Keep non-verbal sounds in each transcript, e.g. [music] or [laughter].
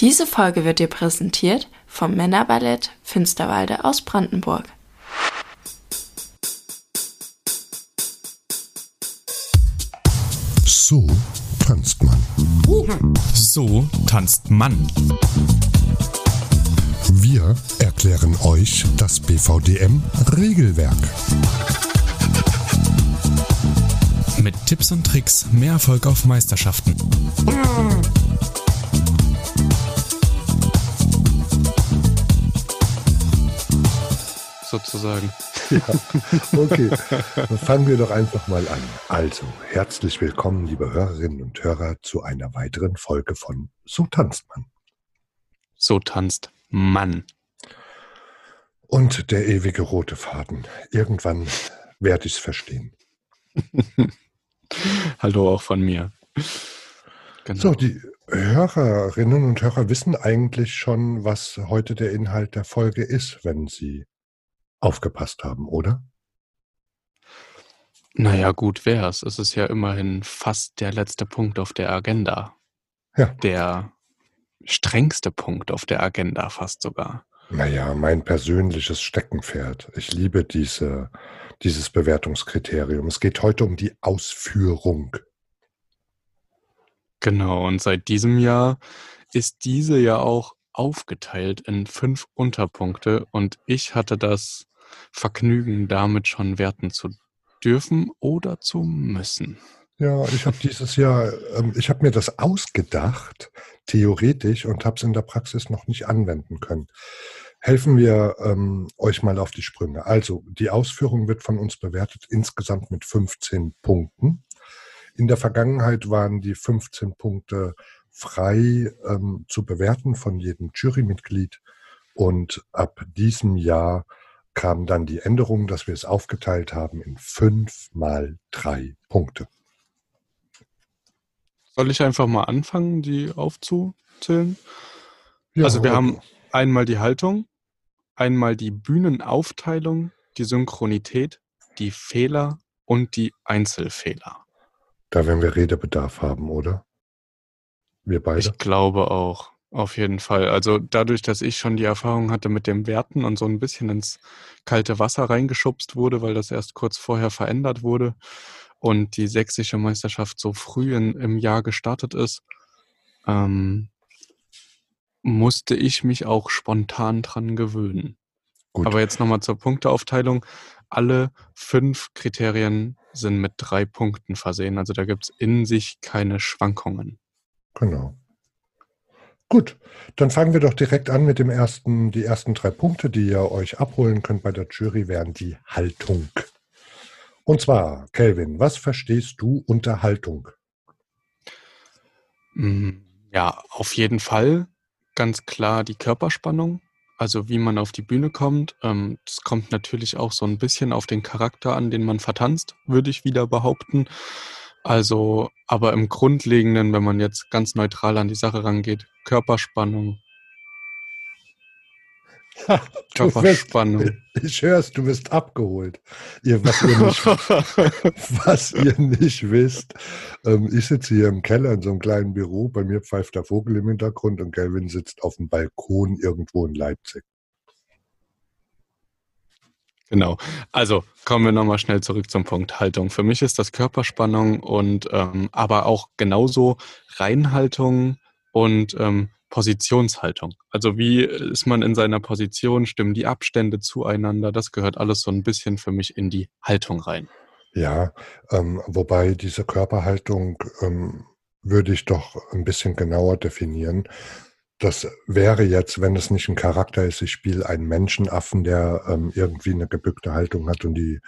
Diese Folge wird dir präsentiert vom Männerballett Finsterwalde aus Brandenburg. So tanzt man. So tanzt man. Wir erklären euch das BVDM-Regelwerk. Mit Tipps und Tricks mehr Erfolg auf Meisterschaften. Sozusagen. [laughs] Ja, okay, dann fangen wir doch einfach mal an. Also, herzlich willkommen, liebe Hörerinnen und Hörer, zu einer weiteren Folge von So tanzt man. So tanzt man. Und der ewige rote Faden. Irgendwann werde ich es verstehen. [laughs] Hallo auch von mir. Genau. So, die Hörerinnen und Hörer wissen eigentlich schon, was heute der Inhalt der Folge ist, wenn sie aufgepasst haben, oder? Naja, gut wär's. Es ist ja immerhin fast der letzte Punkt auf der Agenda. Ja. Der strengste Punkt auf der Agenda fast sogar. Naja, mein persönliches Steckenpferd. Ich liebe diese, dieses Bewertungskriterium. Es geht heute um die Ausführung. Genau, und seit diesem Jahr ist diese ja auch aufgeteilt in fünf Unterpunkte und ich hatte das Vergnügen, damit schon werten zu dürfen oder zu müssen. Ja, ich habe dieses Jahr, ähm, ich habe mir das ausgedacht, theoretisch, und habe es in der Praxis noch nicht anwenden können. Helfen wir ähm, euch mal auf die Sprünge. Also, die Ausführung wird von uns bewertet insgesamt mit 15 Punkten. In der Vergangenheit waren die 15 Punkte frei ähm, zu bewerten von jedem Jurymitglied. Und ab diesem Jahr kam dann die Änderung, dass wir es aufgeteilt haben in fünf mal drei Punkte. Soll ich einfach mal anfangen, die aufzuzählen? Ja, also wir okay. haben einmal die Haltung, einmal die Bühnenaufteilung, die Synchronität, die Fehler und die Einzelfehler. Da werden wir Redebedarf haben, oder? Wir beide? Ich glaube auch, auf jeden Fall. Also dadurch, dass ich schon die Erfahrung hatte mit dem Werten und so ein bisschen ins kalte Wasser reingeschubst wurde, weil das erst kurz vorher verändert wurde und die sächsische Meisterschaft so früh in, im Jahr gestartet ist, ähm, musste ich mich auch spontan dran gewöhnen. Gut. Aber jetzt nochmal zur Punkteaufteilung. Alle fünf Kriterien sind mit drei Punkten versehen. Also da gibt es in sich keine Schwankungen. Genau. Gut, dann fangen wir doch direkt an mit dem ersten, die ersten drei Punkte, die ihr euch abholen könnt bei der Jury, wären die Haltung. Und zwar, Kelvin, was verstehst du unter Haltung? Mm, ja, auf jeden Fall ganz klar die Körperspannung, also wie man auf die Bühne kommt. Es ähm, kommt natürlich auch so ein bisschen auf den Charakter an, den man vertanzt, würde ich wieder behaupten. Also, aber im Grundlegenden, wenn man jetzt ganz neutral an die Sache rangeht, Körperspannung, [laughs] Körperspannung. Wirst, ich hör's, du wirst abgeholt. Ihr, was, ihr nicht, [laughs] was ihr nicht wisst, ähm, ich sitze hier im Keller in so einem kleinen Büro, bei mir pfeift der Vogel im Hintergrund und Kelvin sitzt auf dem Balkon irgendwo in Leipzig. Genau. Also kommen wir nochmal schnell zurück zum Punkt Haltung. Für mich ist das Körperspannung und ähm, aber auch genauso Reinhaltung und ähm, Positionshaltung. Also wie ist man in seiner Position, stimmen die Abstände zueinander, das gehört alles so ein bisschen für mich in die Haltung rein. Ja, ähm, wobei diese Körperhaltung ähm, würde ich doch ein bisschen genauer definieren. Das wäre jetzt, wenn es nicht ein Charakter ist, ich spiele einen Menschenaffen, der ähm, irgendwie eine gebückte Haltung hat und die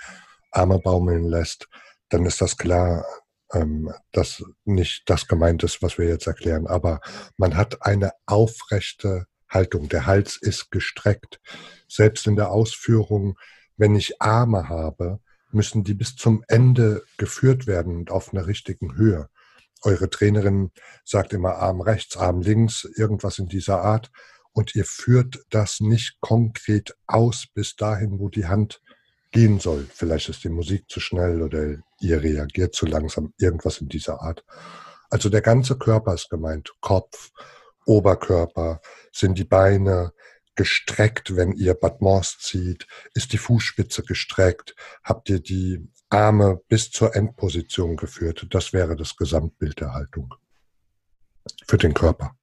Arme baumeln lässt, dann ist das klar, ähm, dass nicht das gemeint ist, was wir jetzt erklären, aber man hat eine aufrechte Haltung. Der Hals ist gestreckt. Selbst in der Ausführung, wenn ich Arme habe, müssen die bis zum Ende geführt werden und auf einer richtigen Höhe. Eure Trainerin sagt immer Arm rechts, Arm links, irgendwas in dieser Art. Und ihr führt das nicht konkret aus bis dahin, wo die Hand gehen soll. Vielleicht ist die Musik zu schnell oder ihr reagiert zu langsam, irgendwas in dieser Art. Also der ganze Körper ist gemeint, Kopf, Oberkörper? Sind die Beine gestreckt, wenn ihr Battements zieht? Ist die Fußspitze gestreckt? Habt ihr die Arme bis zur Endposition geführt? Das wäre das Gesamtbild der Haltung für den Körper.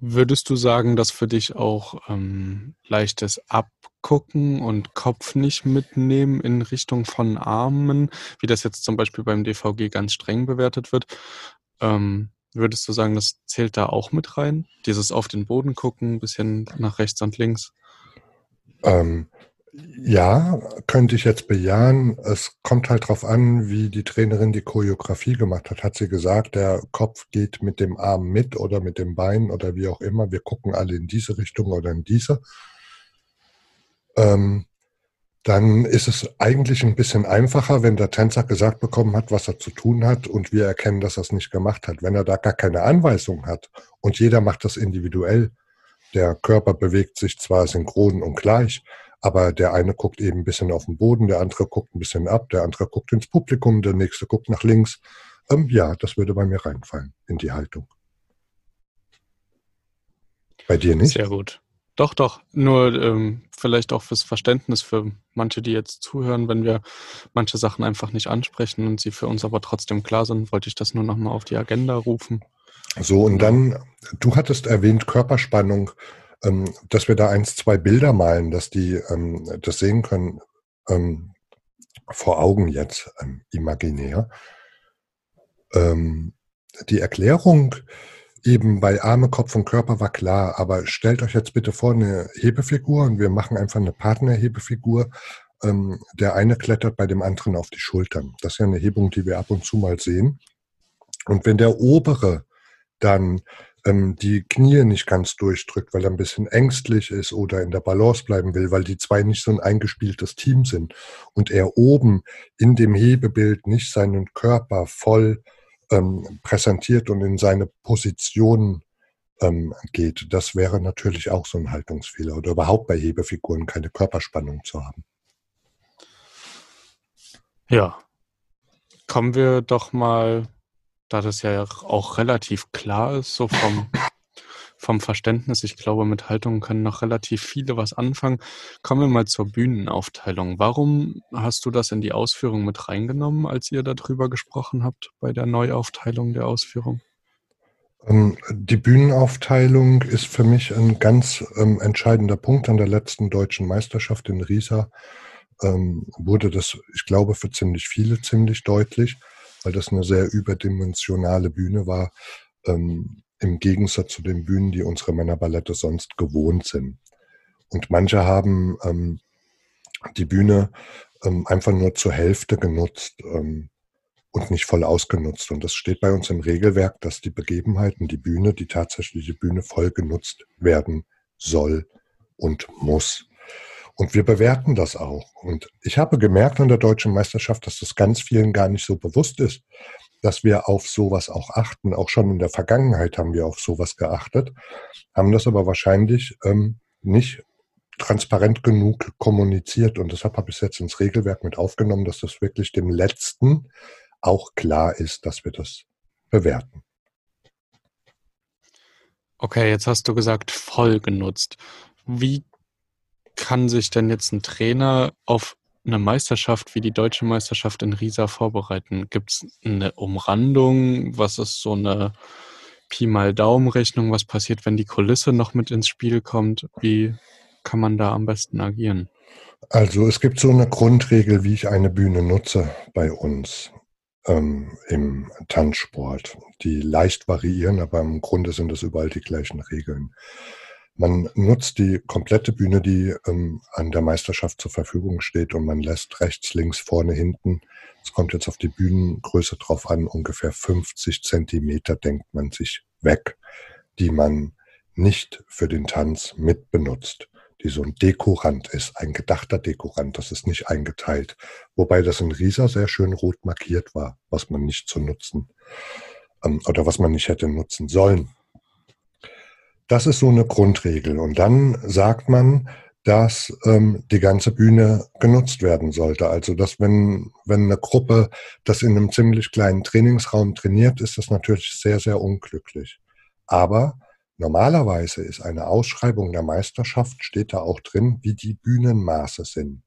Würdest du sagen, dass für dich auch ähm, leichtes Abgucken und Kopf nicht mitnehmen in Richtung von Armen, wie das jetzt zum Beispiel beim DVG ganz streng bewertet wird, ähm, würdest du sagen, das zählt da auch mit rein? Dieses auf den Boden gucken, ein bisschen nach rechts und links? Ähm, ja, könnte ich jetzt bejahen. Es kommt halt darauf an, wie die Trainerin die Choreografie gemacht hat. Hat sie gesagt, der Kopf geht mit dem Arm mit oder mit dem Bein oder wie auch immer. Wir gucken alle in diese Richtung oder in diese. Ähm, dann ist es eigentlich ein bisschen einfacher, wenn der Tänzer gesagt bekommen hat, was er zu tun hat und wir erkennen, dass er es nicht gemacht hat. Wenn er da gar keine Anweisung hat und jeder macht das individuell, der Körper bewegt sich zwar synchron und gleich, aber der eine guckt eben ein bisschen auf den Boden, der andere guckt ein bisschen ab, der andere guckt ins Publikum, der nächste guckt nach links. Ähm, ja, das würde bei mir reinfallen in die Haltung. Bei dir nicht? Sehr gut. Doch, doch. Nur ähm, vielleicht auch fürs Verständnis für manche, die jetzt zuhören, wenn wir manche Sachen einfach nicht ansprechen und sie für uns aber trotzdem klar sind, wollte ich das nur nochmal auf die Agenda rufen. So, und dann, du hattest erwähnt Körperspannung ähm, dass wir da eins, zwei Bilder malen, dass die ähm, das sehen können ähm, vor Augen jetzt ähm, imaginär. Ähm, die Erklärung eben bei Arme, Kopf und Körper war klar, aber stellt euch jetzt bitte vor eine Hebefigur und wir machen einfach eine Partnerhebefigur. Ähm, der eine klettert bei dem anderen auf die Schultern. Das ist ja eine Hebung, die wir ab und zu mal sehen. Und wenn der obere dann ähm, die Knie nicht ganz durchdrückt, weil er ein bisschen ängstlich ist oder in der Balance bleiben will, weil die zwei nicht so ein eingespieltes Team sind und er oben in dem Hebebild nicht seinen Körper voll ähm, präsentiert und in seine Position ähm, geht. Das wäre natürlich auch so ein Haltungsfehler oder überhaupt bei Hebefiguren keine Körperspannung zu haben. Ja, kommen wir doch mal da das ja auch relativ klar ist, so vom, vom Verständnis, ich glaube, mit Haltungen können noch relativ viele was anfangen. Kommen wir mal zur Bühnenaufteilung. Warum hast du das in die Ausführung mit reingenommen, als ihr darüber gesprochen habt, bei der Neuaufteilung der Ausführung? Ähm, die Bühnenaufteilung ist für mich ein ganz ähm, entscheidender Punkt an der letzten deutschen Meisterschaft in Riesa. Ähm, wurde das, ich glaube, für ziemlich viele ziemlich deutlich weil das eine sehr überdimensionale Bühne war, ähm, im Gegensatz zu den Bühnen, die unsere Männerballette sonst gewohnt sind. Und manche haben ähm, die Bühne ähm, einfach nur zur Hälfte genutzt ähm, und nicht voll ausgenutzt. Und das steht bei uns im Regelwerk, dass die Begebenheiten, die Bühne, die tatsächliche Bühne voll genutzt werden soll und muss. Und wir bewerten das auch. Und ich habe gemerkt an der deutschen Meisterschaft, dass das ganz vielen gar nicht so bewusst ist, dass wir auf sowas auch achten. Auch schon in der Vergangenheit haben wir auf sowas geachtet, haben das aber wahrscheinlich ähm, nicht transparent genug kommuniziert. Und deshalb habe ich es jetzt ins Regelwerk mit aufgenommen, dass das wirklich dem Letzten auch klar ist, dass wir das bewerten. Okay, jetzt hast du gesagt, voll genutzt. Wie kann sich denn jetzt ein Trainer auf eine Meisterschaft wie die deutsche Meisterschaft in Riesa vorbereiten? Gibt es eine Umrandung? Was ist so eine Pi mal Daumen-Rechnung? Was passiert, wenn die Kulisse noch mit ins Spiel kommt? Wie kann man da am besten agieren? Also es gibt so eine Grundregel, wie ich eine Bühne nutze bei uns ähm, im Tanzsport, die leicht variieren, aber im Grunde sind es überall die gleichen Regeln. Man nutzt die komplette Bühne, die ähm, an der Meisterschaft zur Verfügung steht und man lässt rechts, links, vorne, hinten. Es kommt jetzt auf die Bühnengröße drauf an, ungefähr 50 Zentimeter denkt man sich weg, die man nicht für den Tanz mitbenutzt, die so ein Dekorant ist, ein gedachter Dekorant, das ist nicht eingeteilt. Wobei das in Riesa sehr schön rot markiert war, was man nicht zu nutzen ähm, oder was man nicht hätte nutzen sollen. Das ist so eine Grundregel. Und dann sagt man, dass ähm, die ganze Bühne genutzt werden sollte. Also dass wenn, wenn eine Gruppe das in einem ziemlich kleinen Trainingsraum trainiert, ist das natürlich sehr, sehr unglücklich. Aber normalerweise ist eine Ausschreibung der Meisterschaft, steht da auch drin, wie die Bühnenmaße sind.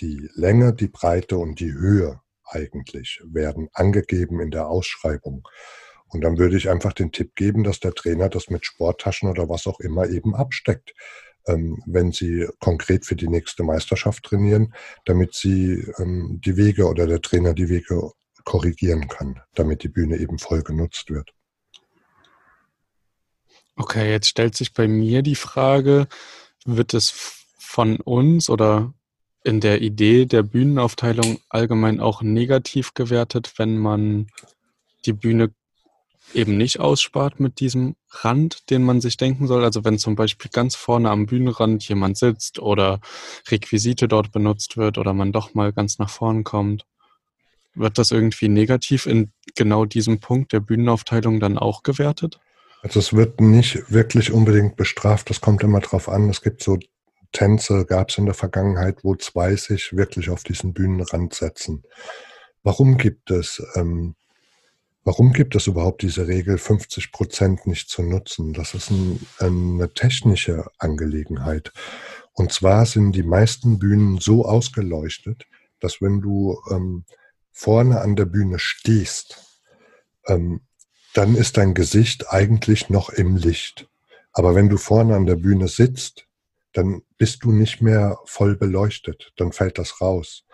Die Länge, die Breite und die Höhe eigentlich werden angegeben in der Ausschreibung. Und dann würde ich einfach den Tipp geben, dass der Trainer das mit Sporttaschen oder was auch immer eben absteckt, ähm, wenn sie konkret für die nächste Meisterschaft trainieren, damit sie ähm, die Wege oder der Trainer die Wege korrigieren kann, damit die Bühne eben voll genutzt wird. Okay, jetzt stellt sich bei mir die Frage, wird es von uns oder in der Idee der Bühnenaufteilung allgemein auch negativ gewertet, wenn man die Bühne eben nicht ausspart mit diesem Rand, den man sich denken soll. Also wenn zum Beispiel ganz vorne am Bühnenrand jemand sitzt oder Requisite dort benutzt wird oder man doch mal ganz nach vorn kommt, wird das irgendwie negativ in genau diesem Punkt der Bühnenaufteilung dann auch gewertet? Also es wird nicht wirklich unbedingt bestraft, das kommt immer drauf an. Es gibt so Tänze, gab es in der Vergangenheit, wo zwei sich wirklich auf diesen Bühnenrand setzen. Warum gibt es ähm, Warum gibt es überhaupt diese Regel, 50 Prozent nicht zu nutzen? Das ist ein, eine technische Angelegenheit. Und zwar sind die meisten Bühnen so ausgeleuchtet, dass wenn du ähm, vorne an der Bühne stehst, ähm, dann ist dein Gesicht eigentlich noch im Licht. Aber wenn du vorne an der Bühne sitzt, dann bist du nicht mehr voll beleuchtet, dann fällt das raus.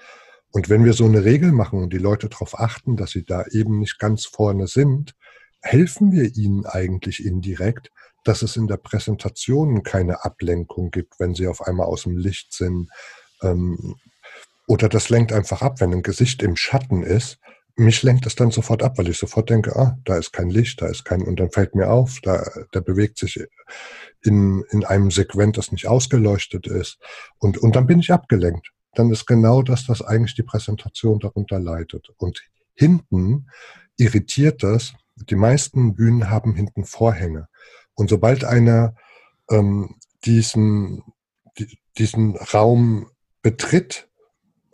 Und wenn wir so eine Regel machen und die Leute darauf achten, dass sie da eben nicht ganz vorne sind, helfen wir ihnen eigentlich indirekt, dass es in der Präsentation keine Ablenkung gibt, wenn sie auf einmal aus dem Licht sind. Ähm, oder das lenkt einfach ab, wenn ein Gesicht im Schatten ist. Mich lenkt das dann sofort ab, weil ich sofort denke, ah, da ist kein Licht, da ist kein, und dann fällt mir auf, da, der bewegt sich in, in einem Segment, das nicht ausgeleuchtet ist. Und, und dann bin ich abgelenkt dann ist genau das, was eigentlich die Präsentation darunter leidet. Und hinten irritiert das. Die meisten Bühnen haben hinten Vorhänge. Und sobald einer ähm, diesen, diesen Raum betritt,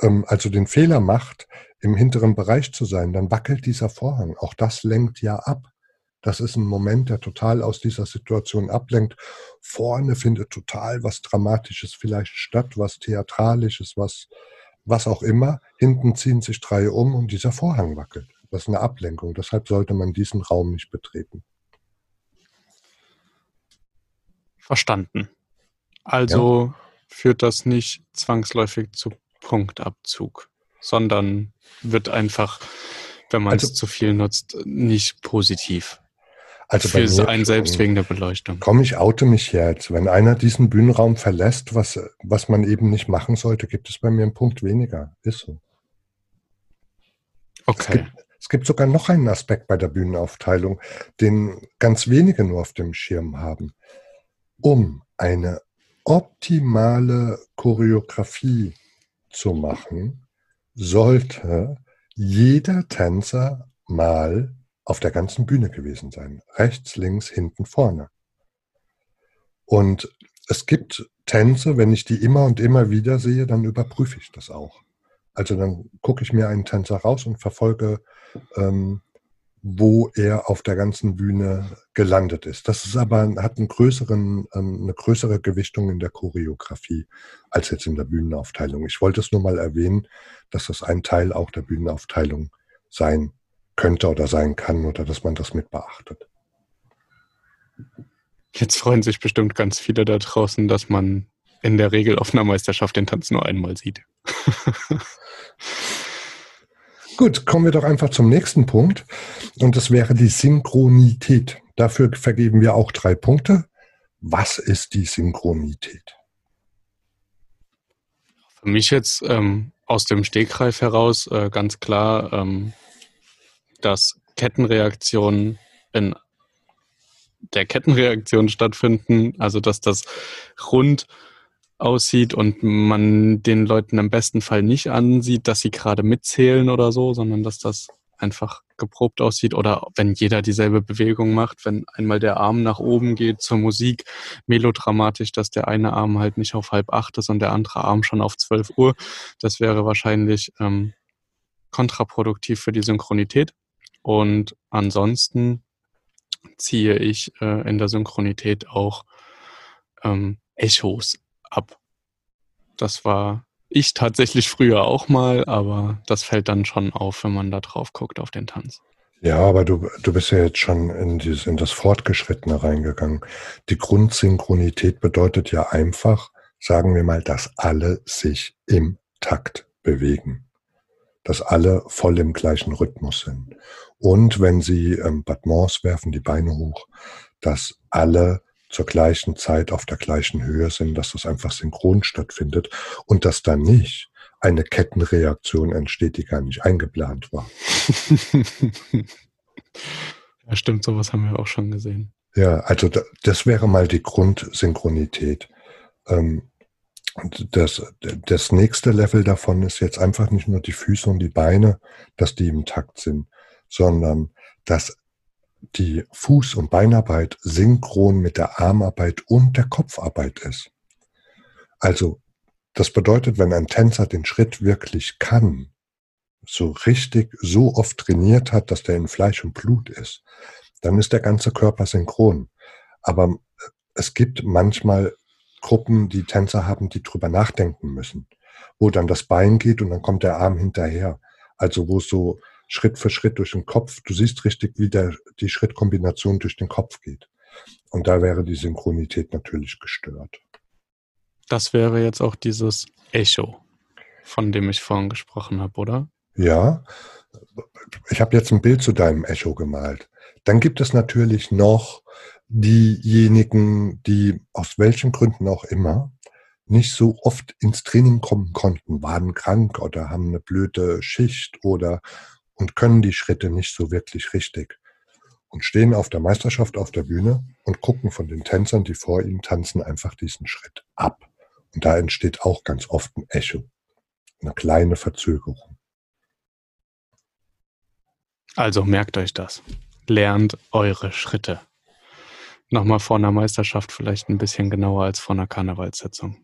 ähm, also den Fehler macht, im hinteren Bereich zu sein, dann wackelt dieser Vorhang. Auch das lenkt ja ab. Das ist ein Moment, der total aus dieser Situation ablenkt. Vorne findet total was Dramatisches vielleicht statt, was Theatralisches, was, was auch immer. Hinten ziehen sich drei um und dieser Vorhang wackelt. Das ist eine Ablenkung. Deshalb sollte man diesen Raum nicht betreten. Verstanden. Also ja. führt das nicht zwangsläufig zu Punktabzug, sondern wird einfach, wenn man also, es zu viel nutzt, nicht positiv also für bei einen selbst wegen der Beleuchtung. Komm, ich oute mich jetzt. Wenn einer diesen Bühnenraum verlässt, was, was man eben nicht machen sollte, gibt es bei mir einen Punkt weniger. Ist so. Okay. Es gibt, es gibt sogar noch einen Aspekt bei der Bühnenaufteilung, den ganz wenige nur auf dem Schirm haben. Um eine optimale Choreografie zu machen, sollte jeder Tänzer mal auf der ganzen Bühne gewesen sein. Rechts, links, hinten, vorne. Und es gibt Tänze, wenn ich die immer und immer wieder sehe, dann überprüfe ich das auch. Also dann gucke ich mir einen Tänzer raus und verfolge, ähm, wo er auf der ganzen Bühne gelandet ist. Das ist aber hat einen größeren, ähm, eine größere Gewichtung in der Choreografie als jetzt in der Bühnenaufteilung. Ich wollte es nur mal erwähnen, dass das ein Teil auch der Bühnenaufteilung sein könnte oder sein kann oder dass man das mit beachtet. Jetzt freuen sich bestimmt ganz viele da draußen, dass man in der Regel auf einer Meisterschaft den Tanz nur einmal sieht. [laughs] Gut, kommen wir doch einfach zum nächsten Punkt. Und das wäre die Synchronität. Dafür vergeben wir auch drei Punkte. Was ist die Synchronität? Für mich jetzt ähm, aus dem Stegreif heraus äh, ganz klar ähm, dass Kettenreaktionen in der Kettenreaktion stattfinden, also dass das rund aussieht und man den Leuten im besten Fall nicht ansieht, dass sie gerade mitzählen oder so, sondern dass das einfach geprobt aussieht oder wenn jeder dieselbe Bewegung macht, wenn einmal der Arm nach oben geht zur Musik, melodramatisch, dass der eine Arm halt nicht auf halb acht ist und der andere Arm schon auf zwölf Uhr. Das wäre wahrscheinlich ähm, kontraproduktiv für die Synchronität. Und ansonsten ziehe ich äh, in der Synchronität auch ähm, Echos ab. Das war ich tatsächlich früher auch mal, aber das fällt dann schon auf, wenn man da drauf guckt auf den Tanz. Ja, aber du, du bist ja jetzt schon in, dieses, in das Fortgeschrittene reingegangen. Die Grundsynchronität bedeutet ja einfach, sagen wir mal, dass alle sich im Takt bewegen. Dass alle voll im gleichen Rhythmus sind. Und wenn sie ähm, Battements werfen, die Beine hoch, dass alle zur gleichen Zeit auf der gleichen Höhe sind, dass das einfach synchron stattfindet und dass da nicht eine Kettenreaktion entsteht, die gar nicht eingeplant war. [laughs] ja, stimmt, sowas haben wir auch schon gesehen. Ja, also das wäre mal die Grundsynchronität. Ähm, das, das nächste Level davon ist jetzt einfach nicht nur die Füße und die Beine, dass die im Takt sind, sondern dass die Fuß- und Beinarbeit synchron mit der Armarbeit und der Kopfarbeit ist. Also das bedeutet, wenn ein Tänzer den Schritt wirklich kann, so richtig, so oft trainiert hat, dass der in Fleisch und Blut ist, dann ist der ganze Körper synchron. Aber es gibt manchmal Gruppen, die Tänzer haben, die drüber nachdenken müssen, wo dann das Bein geht und dann kommt der Arm hinterher. Also wo so Schritt für Schritt durch den Kopf, du siehst richtig, wie der, die Schrittkombination durch den Kopf geht. Und da wäre die Synchronität natürlich gestört. Das wäre jetzt auch dieses Echo, von dem ich vorhin gesprochen habe, oder? Ja, ich habe jetzt ein Bild zu deinem Echo gemalt. Dann gibt es natürlich noch diejenigen, die aus welchen Gründen auch immer nicht so oft ins Training kommen konnten, waren krank oder haben eine blöde Schicht oder und können die Schritte nicht so wirklich richtig und stehen auf der Meisterschaft auf der Bühne und gucken von den Tänzern, die vor ihnen tanzen, einfach diesen Schritt ab. Und da entsteht auch ganz oft ein Echo, eine kleine Verzögerung. Also merkt euch das. Lernt eure Schritte. Nochmal vor einer Meisterschaft vielleicht ein bisschen genauer als vor einer Karnevalssitzung.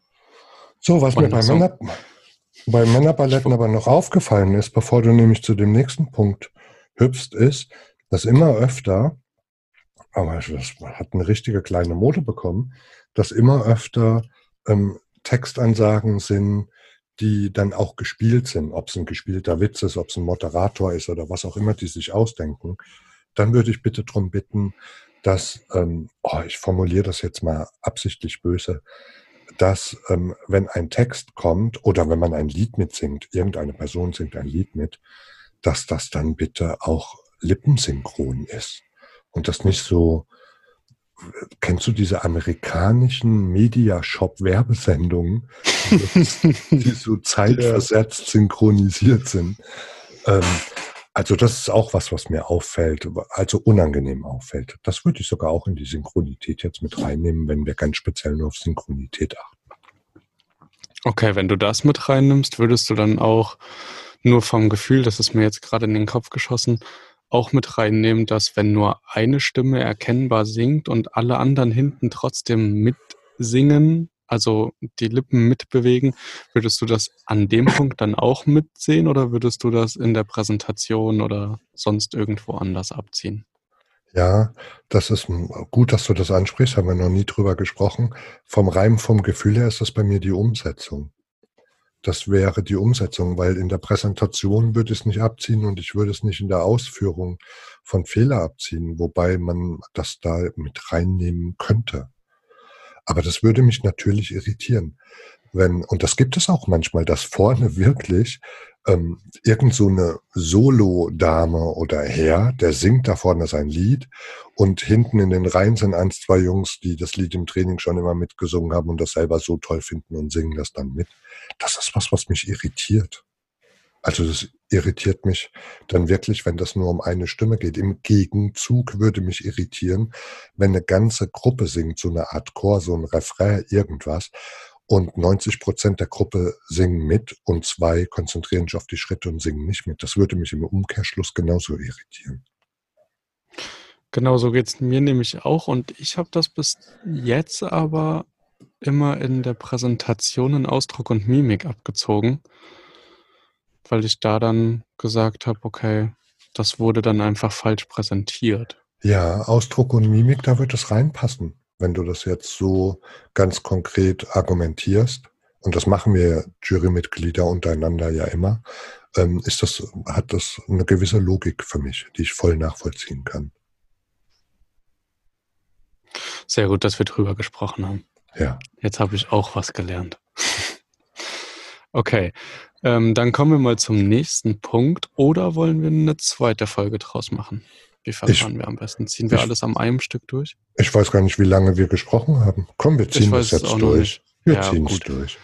So, was Und mir bei, so. Männer, bei Männerballetten aber noch aufgefallen ist, bevor du nämlich zu dem nächsten Punkt hüpfst, ist, dass immer öfter, aber das hat eine richtige kleine Mode bekommen, dass immer öfter ähm, Textansagen sind, die dann auch gespielt sind, ob es ein gespielter Witz ist, ob es ein Moderator ist oder was auch immer die sich ausdenken, dann würde ich bitte darum bitten, dass, ähm, oh, ich formuliere das jetzt mal absichtlich böse, dass ähm, wenn ein Text kommt oder wenn man ein Lied mitsingt, irgendeine Person singt ein Lied mit, dass das dann bitte auch lippensynchron ist und das nicht so kennst du diese amerikanischen Media-Shop-Werbesendungen, die so [laughs] zeitversetzt synchronisiert sind? Ähm, also das ist auch was, was mir auffällt, also unangenehm auffällt. Das würde ich sogar auch in die Synchronität jetzt mit reinnehmen, wenn wir ganz speziell nur auf Synchronität achten. Okay, wenn du das mit reinnimmst, würdest du dann auch nur vom Gefühl, das ist mir jetzt gerade in den Kopf geschossen, auch mit reinnehmen, dass wenn nur eine Stimme erkennbar singt und alle anderen hinten trotzdem mitsingen, also die Lippen mitbewegen, würdest du das an dem Punkt dann auch mitsehen oder würdest du das in der Präsentation oder sonst irgendwo anders abziehen? Ja, das ist gut, dass du das ansprichst, haben wir noch nie drüber gesprochen. Vom Reim, vom Gefühl her ist das bei mir die Umsetzung das wäre die Umsetzung, weil in der Präsentation würde es nicht abziehen und ich würde es nicht in der Ausführung von Fehler abziehen, wobei man das da mit reinnehmen könnte. Aber das würde mich natürlich irritieren, wenn, und das gibt es auch manchmal, dass vorne [laughs] wirklich ähm, irgend so eine Solo-Dame oder Herr, der singt da vorne sein Lied und hinten in den Reihen sind eins, zwei Jungs, die das Lied im Training schon immer mitgesungen haben und das selber so toll finden und singen das dann mit. Das ist was, was mich irritiert. Also das irritiert mich dann wirklich, wenn das nur um eine Stimme geht. Im Gegenzug würde mich irritieren, wenn eine ganze Gruppe singt, so eine Art Chor, so ein Refrain, irgendwas und 90 Prozent der Gruppe singen mit und zwei konzentrieren sich auf die Schritte und singen nicht mit. Das würde mich im Umkehrschluss genauso irritieren. Genau so geht es mir nämlich auch und ich habe das bis jetzt aber immer in der Präsentation in Ausdruck und Mimik abgezogen, weil ich da dann gesagt habe, okay, das wurde dann einfach falsch präsentiert. Ja, Ausdruck und Mimik, da wird es reinpassen, wenn du das jetzt so ganz konkret argumentierst. Und das machen wir Jurymitglieder untereinander ja immer. Ähm, ist das, hat das eine gewisse Logik für mich, die ich voll nachvollziehen kann. Sehr gut, dass wir drüber gesprochen haben. Ja. Jetzt habe ich auch was gelernt. [laughs] okay, ähm, dann kommen wir mal zum nächsten Punkt. Oder wollen wir eine zweite Folge draus machen? Wie verfahren wir am besten? Ziehen wir ich, alles am einem Stück durch? Ich weiß gar nicht, wie lange wir gesprochen haben. Komm, wir ziehen das jetzt durch. Wir ja, ziehen es durch.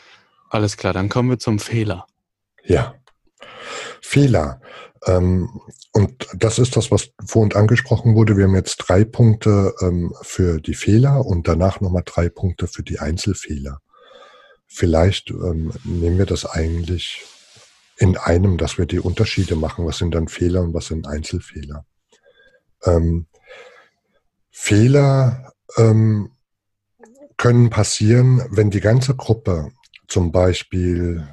Alles klar, dann kommen wir zum Fehler. Ja. Fehler. Ähm, und das ist das, was vorhin angesprochen wurde. Wir haben jetzt drei Punkte ähm, für die Fehler und danach nochmal drei Punkte für die Einzelfehler. Vielleicht ähm, nehmen wir das eigentlich in einem, dass wir die Unterschiede machen. Was sind dann Fehler und was sind Einzelfehler? Ähm, Fehler ähm, können passieren, wenn die ganze Gruppe zum Beispiel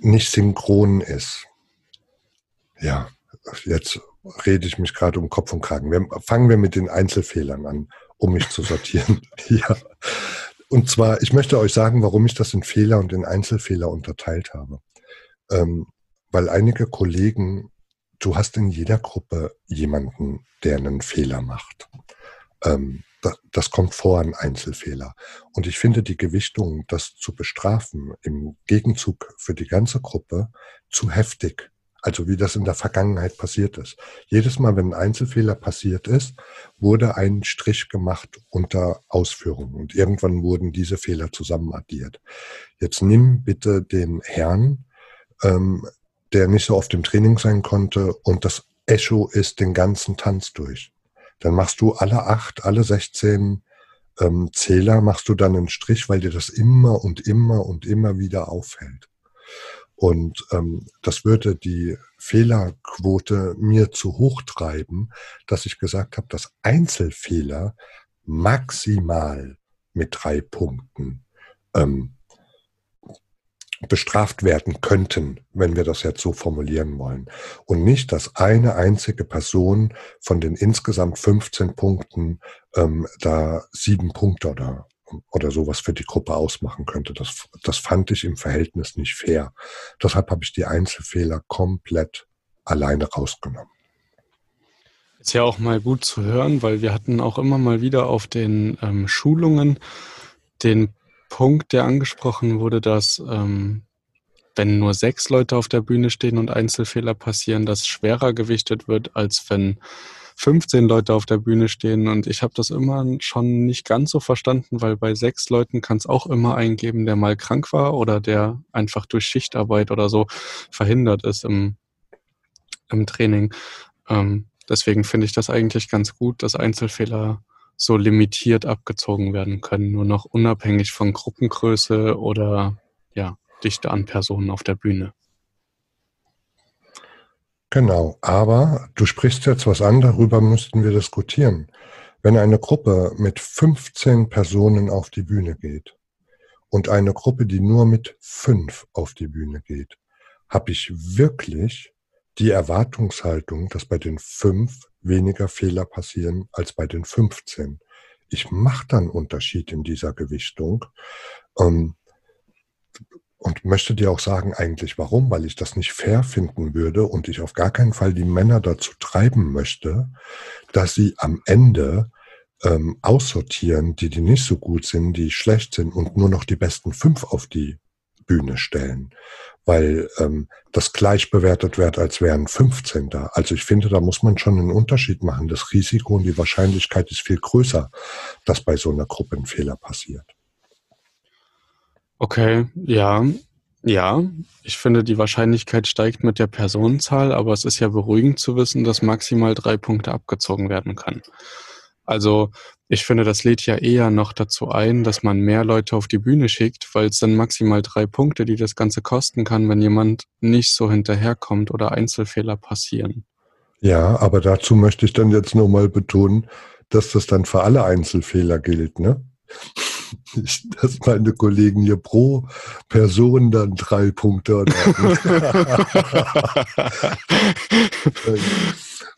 nicht synchron ist. Ja, jetzt rede ich mich gerade um Kopf und Kragen. Wir, fangen wir mit den Einzelfehlern an, um mich zu sortieren. [laughs] ja. Und zwar, ich möchte euch sagen, warum ich das in Fehler und in Einzelfehler unterteilt habe. Ähm, weil einige Kollegen, du hast in jeder Gruppe jemanden, der einen Fehler macht. Ähm, das kommt vor, ein Einzelfehler. Und ich finde die Gewichtung, das zu bestrafen, im Gegenzug für die ganze Gruppe, zu heftig. Also wie das in der Vergangenheit passiert ist. Jedes Mal, wenn ein Einzelfehler passiert ist, wurde ein Strich gemacht unter Ausführung. Und irgendwann wurden diese Fehler zusammen addiert. Jetzt nimm bitte den Herrn, ähm, der nicht so oft im Training sein konnte, und das Echo ist den ganzen Tanz durch dann machst du alle acht, alle 16 ähm, Zähler, machst du dann einen Strich, weil dir das immer und immer und immer wieder auffällt. Und ähm, das würde die Fehlerquote mir zu hoch treiben, dass ich gesagt habe, dass Einzelfehler maximal mit drei Punkten ähm, bestraft werden könnten, wenn wir das jetzt so formulieren wollen. Und nicht, dass eine einzige Person von den insgesamt 15 Punkten ähm, da sieben Punkte oder, oder sowas für die Gruppe ausmachen könnte. Das, das fand ich im Verhältnis nicht fair. Deshalb habe ich die Einzelfehler komplett alleine rausgenommen. Ist ja auch mal gut zu hören, weil wir hatten auch immer mal wieder auf den ähm, Schulungen den Punkt, der angesprochen wurde, dass ähm, wenn nur sechs Leute auf der Bühne stehen und Einzelfehler passieren, das schwerer gewichtet wird, als wenn 15 Leute auf der Bühne stehen. Und ich habe das immer schon nicht ganz so verstanden, weil bei sechs Leuten kann es auch immer einen geben, der mal krank war oder der einfach durch Schichtarbeit oder so verhindert ist im, im Training. Ähm, deswegen finde ich das eigentlich ganz gut, dass Einzelfehler so limitiert abgezogen werden können, nur noch unabhängig von Gruppengröße oder ja, Dichte an Personen auf der Bühne. Genau, aber du sprichst jetzt was an, darüber müssten wir diskutieren. Wenn eine Gruppe mit 15 Personen auf die Bühne geht und eine Gruppe, die nur mit fünf auf die Bühne geht, habe ich wirklich die Erwartungshaltung, dass bei den fünf weniger Fehler passieren als bei den 15. Ich mache dann Unterschied in dieser Gewichtung ähm, und möchte dir auch sagen eigentlich warum, weil ich das nicht fair finden würde und ich auf gar keinen Fall die Männer dazu treiben möchte, dass sie am Ende ähm, aussortieren, die, die nicht so gut sind, die schlecht sind und nur noch die besten fünf auf die Bühne stellen, weil ähm, das gleich bewertet wird, als wären 15 da. Also ich finde, da muss man schon einen Unterschied machen. Das Risiko und die Wahrscheinlichkeit ist viel größer, dass bei so einer Gruppe ein Fehler passiert. Okay, ja, ja, ich finde, die Wahrscheinlichkeit steigt mit der Personenzahl, aber es ist ja beruhigend zu wissen, dass maximal drei Punkte abgezogen werden kann. Also ich finde, das lädt ja eher noch dazu ein, dass man mehr Leute auf die Bühne schickt, weil es dann maximal drei Punkte, die das Ganze kosten kann, wenn jemand nicht so hinterherkommt oder Einzelfehler passieren. Ja, aber dazu möchte ich dann jetzt nur mal betonen, dass das dann für alle Einzelfehler gilt, ne? [laughs] dass meine Kollegen hier pro Person dann drei Punkte oder [laughs]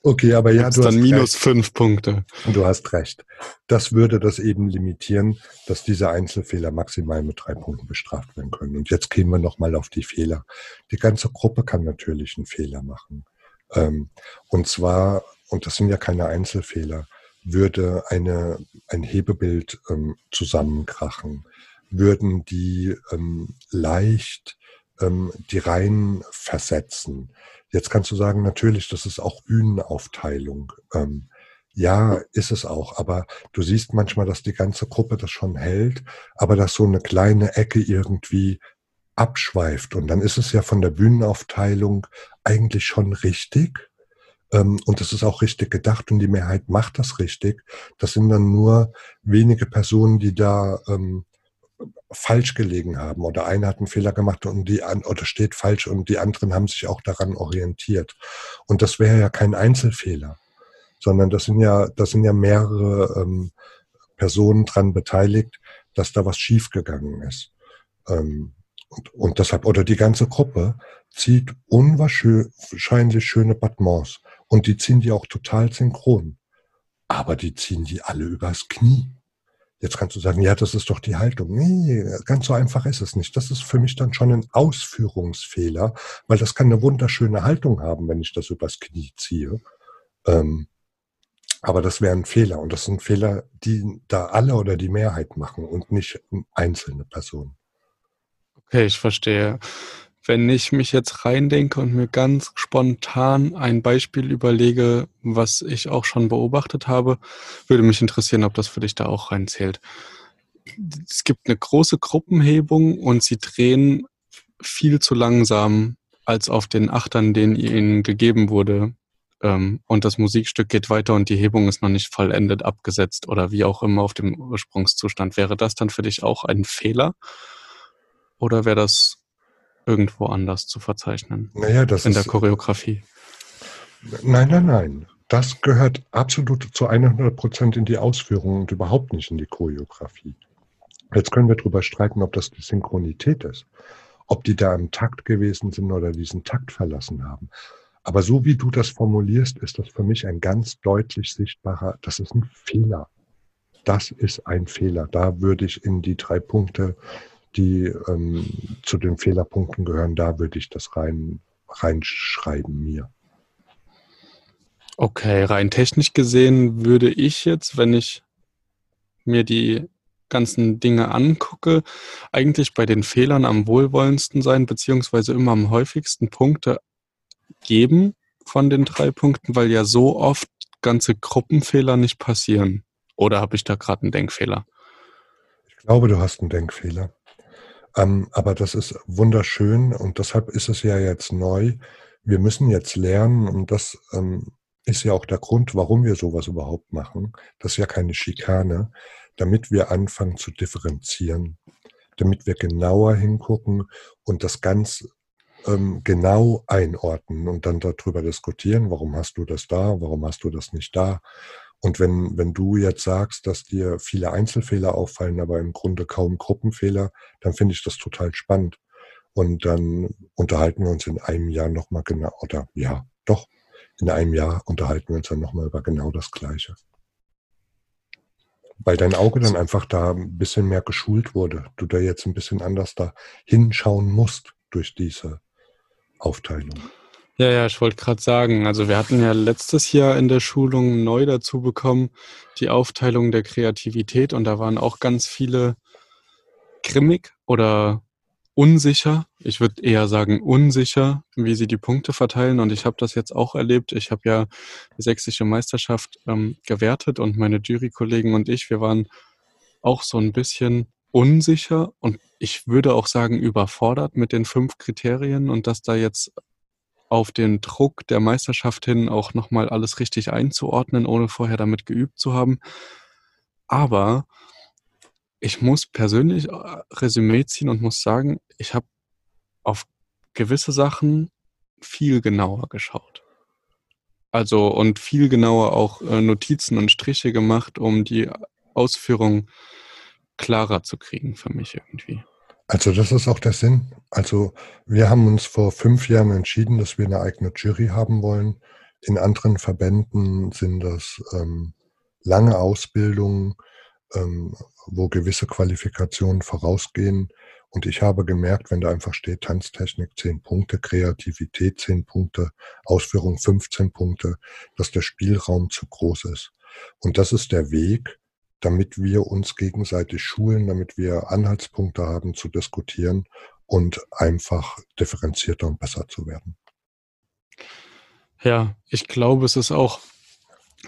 Okay, aber ja, du hast dann minus recht. fünf Punkte. Du hast recht. Das würde das eben limitieren, dass diese Einzelfehler maximal mit drei Punkten bestraft werden können. Und jetzt gehen wir nochmal auf die Fehler. Die ganze Gruppe kann natürlich einen Fehler machen. Ähm, und zwar, und das sind ja keine Einzelfehler, würde eine, ein Hebebild ähm, zusammenkrachen, würden die ähm, leicht die Reihen versetzen, Jetzt kannst du sagen, natürlich, das ist auch Bühnenaufteilung. Ähm, ja, ist es auch, aber du siehst manchmal, dass die ganze Gruppe das schon hält, aber dass so eine kleine Ecke irgendwie abschweift. Und dann ist es ja von der Bühnenaufteilung eigentlich schon richtig. Ähm, und das ist auch richtig gedacht und die Mehrheit macht das richtig. Das sind dann nur wenige Personen, die da ähm, falsch gelegen haben oder einer hat einen Fehler gemacht und die oder steht falsch und die anderen haben sich auch daran orientiert. Und das wäre ja kein Einzelfehler, sondern das sind ja, das sind ja mehrere ähm, Personen dran beteiligt, dass da was schiefgegangen ist. Ähm, und, und deshalb, oder die ganze Gruppe zieht unwahrscheinlich schöne Battements und die ziehen die auch total synchron. Aber die ziehen die alle übers Knie. Jetzt kannst du sagen, ja, das ist doch die Haltung. Nee, ganz so einfach ist es nicht. Das ist für mich dann schon ein Ausführungsfehler, weil das kann eine wunderschöne Haltung haben, wenn ich das übers Knie ziehe. Ähm, aber das wäre ein Fehler. Und das sind Fehler, die da alle oder die Mehrheit machen und nicht einzelne Personen. Okay, ich verstehe. Wenn ich mich jetzt reindenke und mir ganz spontan ein Beispiel überlege, was ich auch schon beobachtet habe, würde mich interessieren, ob das für dich da auch reinzählt. Es gibt eine große Gruppenhebung und sie drehen viel zu langsam als auf den Achtern, den ihnen gegeben wurde. Ähm, und das Musikstück geht weiter und die Hebung ist noch nicht vollendet abgesetzt oder wie auch immer auf dem Ursprungszustand. Wäre das dann für dich auch ein Fehler? Oder wäre das irgendwo anders zu verzeichnen. Naja, das in der Choreografie. Nein, nein, nein. Das gehört absolut zu 100 Prozent in die Ausführung und überhaupt nicht in die Choreografie. Jetzt können wir darüber streiten, ob das die Synchronität ist, ob die da im Takt gewesen sind oder diesen Takt verlassen haben. Aber so wie du das formulierst, ist das für mich ein ganz deutlich sichtbarer, das ist ein Fehler. Das ist ein Fehler. Da würde ich in die drei Punkte die ähm, zu den Fehlerpunkten gehören, da würde ich das rein reinschreiben mir. Okay, rein technisch gesehen würde ich jetzt, wenn ich mir die ganzen Dinge angucke, eigentlich bei den Fehlern am wohlwollendsten sein, beziehungsweise immer am häufigsten Punkte geben von den drei Punkten, weil ja so oft ganze Gruppenfehler nicht passieren. Oder habe ich da gerade einen Denkfehler? Ich glaube, du hast einen Denkfehler. Ähm, aber das ist wunderschön und deshalb ist es ja jetzt neu. Wir müssen jetzt lernen und das ähm, ist ja auch der Grund, warum wir sowas überhaupt machen. Das ist ja keine Schikane, damit wir anfangen zu differenzieren, damit wir genauer hingucken und das ganz ähm, genau einordnen und dann darüber diskutieren, warum hast du das da, warum hast du das nicht da und wenn, wenn du jetzt sagst, dass dir viele Einzelfehler auffallen, aber im Grunde kaum Gruppenfehler, dann finde ich das total spannend. Und dann unterhalten wir uns in einem Jahr nochmal genau, oder ja, doch, in einem Jahr unterhalten wir uns dann nochmal über genau das Gleiche. Weil dein Auge dann einfach da ein bisschen mehr geschult wurde. Du da jetzt ein bisschen anders da hinschauen musst durch diese Aufteilung. Ja, ja, ich wollte gerade sagen, also wir hatten ja letztes Jahr in der Schulung neu dazu bekommen, die Aufteilung der Kreativität und da waren auch ganz viele grimmig oder unsicher. Ich würde eher sagen unsicher, wie sie die Punkte verteilen und ich habe das jetzt auch erlebt. Ich habe ja die sächsische Meisterschaft ähm, gewertet und meine Jurykollegen und ich, wir waren auch so ein bisschen unsicher und ich würde auch sagen überfordert mit den fünf Kriterien und dass da jetzt auf den Druck der Meisterschaft hin auch nochmal alles richtig einzuordnen, ohne vorher damit geübt zu haben. Aber ich muss persönlich äh, Resümee ziehen und muss sagen, ich habe auf gewisse Sachen viel genauer geschaut. Also und viel genauer auch äh, Notizen und Striche gemacht, um die Ausführung klarer zu kriegen für mich irgendwie. Also das ist auch der Sinn. Also wir haben uns vor fünf Jahren entschieden, dass wir eine eigene Jury haben wollen. In anderen Verbänden sind das ähm, lange Ausbildungen, ähm, wo gewisse Qualifikationen vorausgehen. Und ich habe gemerkt, wenn da einfach steht Tanztechnik 10 Punkte, Kreativität 10 Punkte, Ausführung 15 Punkte, dass der Spielraum zu groß ist. Und das ist der Weg, damit wir uns gegenseitig schulen, damit wir Anhaltspunkte haben zu diskutieren und einfach differenzierter und besser zu werden. Ja, ich glaube, es ist auch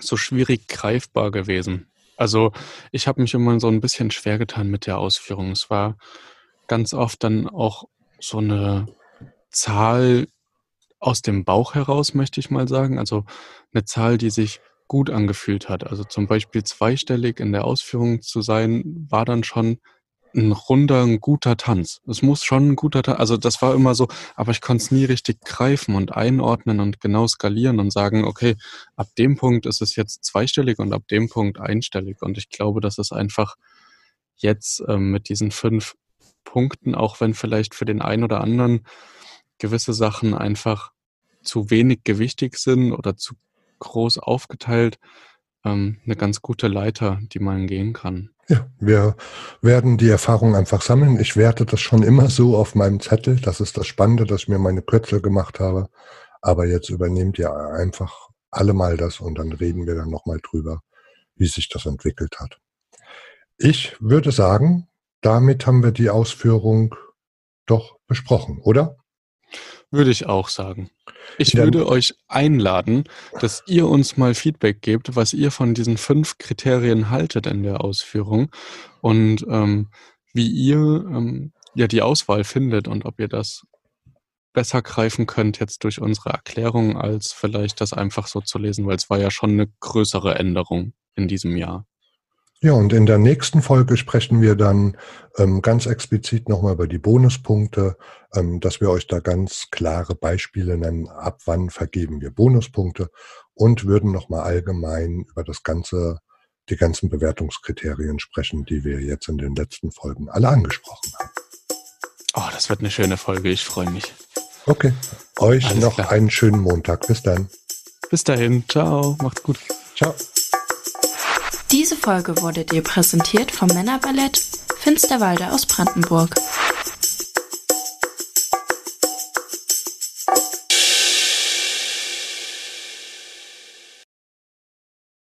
so schwierig greifbar gewesen. Also ich habe mich immer so ein bisschen schwer getan mit der Ausführung. Es war ganz oft dann auch so eine Zahl aus dem Bauch heraus, möchte ich mal sagen. Also eine Zahl, die sich gut angefühlt hat. Also zum Beispiel zweistellig in der Ausführung zu sein, war dann schon ein runder, ein guter Tanz. Es muss schon ein guter Tanz, also das war immer so, aber ich konnte es nie richtig greifen und einordnen und genau skalieren und sagen, okay, ab dem Punkt ist es jetzt zweistellig und ab dem Punkt einstellig. Und ich glaube, das ist einfach jetzt ähm, mit diesen fünf Punkten, auch wenn vielleicht für den einen oder anderen gewisse Sachen einfach zu wenig gewichtig sind oder zu groß aufgeteilt, ähm, eine ganz gute Leiter, die man gehen kann. Ja, wir werden die Erfahrung einfach sammeln. Ich werte das schon immer so auf meinem Zettel. Das ist das Spannende, dass ich mir meine Kürzel gemacht habe. Aber jetzt übernehmt ihr einfach alle mal das und dann reden wir dann nochmal drüber, wie sich das entwickelt hat. Ich würde sagen, damit haben wir die Ausführung doch besprochen, oder? Würde ich auch sagen. Ich ja. würde euch einladen, dass ihr uns mal Feedback gebt, was ihr von diesen fünf Kriterien haltet in der Ausführung und ähm, wie ihr ähm, ja die Auswahl findet und ob ihr das besser greifen könnt jetzt durch unsere Erklärung, als vielleicht das einfach so zu lesen, weil es war ja schon eine größere Änderung in diesem Jahr. Ja, und in der nächsten Folge sprechen wir dann ähm, ganz explizit nochmal über die Bonuspunkte, ähm, dass wir euch da ganz klare Beispiele nennen, ab wann vergeben wir Bonuspunkte und würden nochmal allgemein über das ganze, die ganzen Bewertungskriterien sprechen, die wir jetzt in den letzten Folgen alle angesprochen haben. Oh, das wird eine schöne Folge, ich freue mich. Okay, euch Alles noch klar. einen schönen Montag. Bis dann. Bis dahin, ciao, macht's gut. Ciao. Diese Folge wurde dir präsentiert vom Männerballett Finsterwalde aus Brandenburg.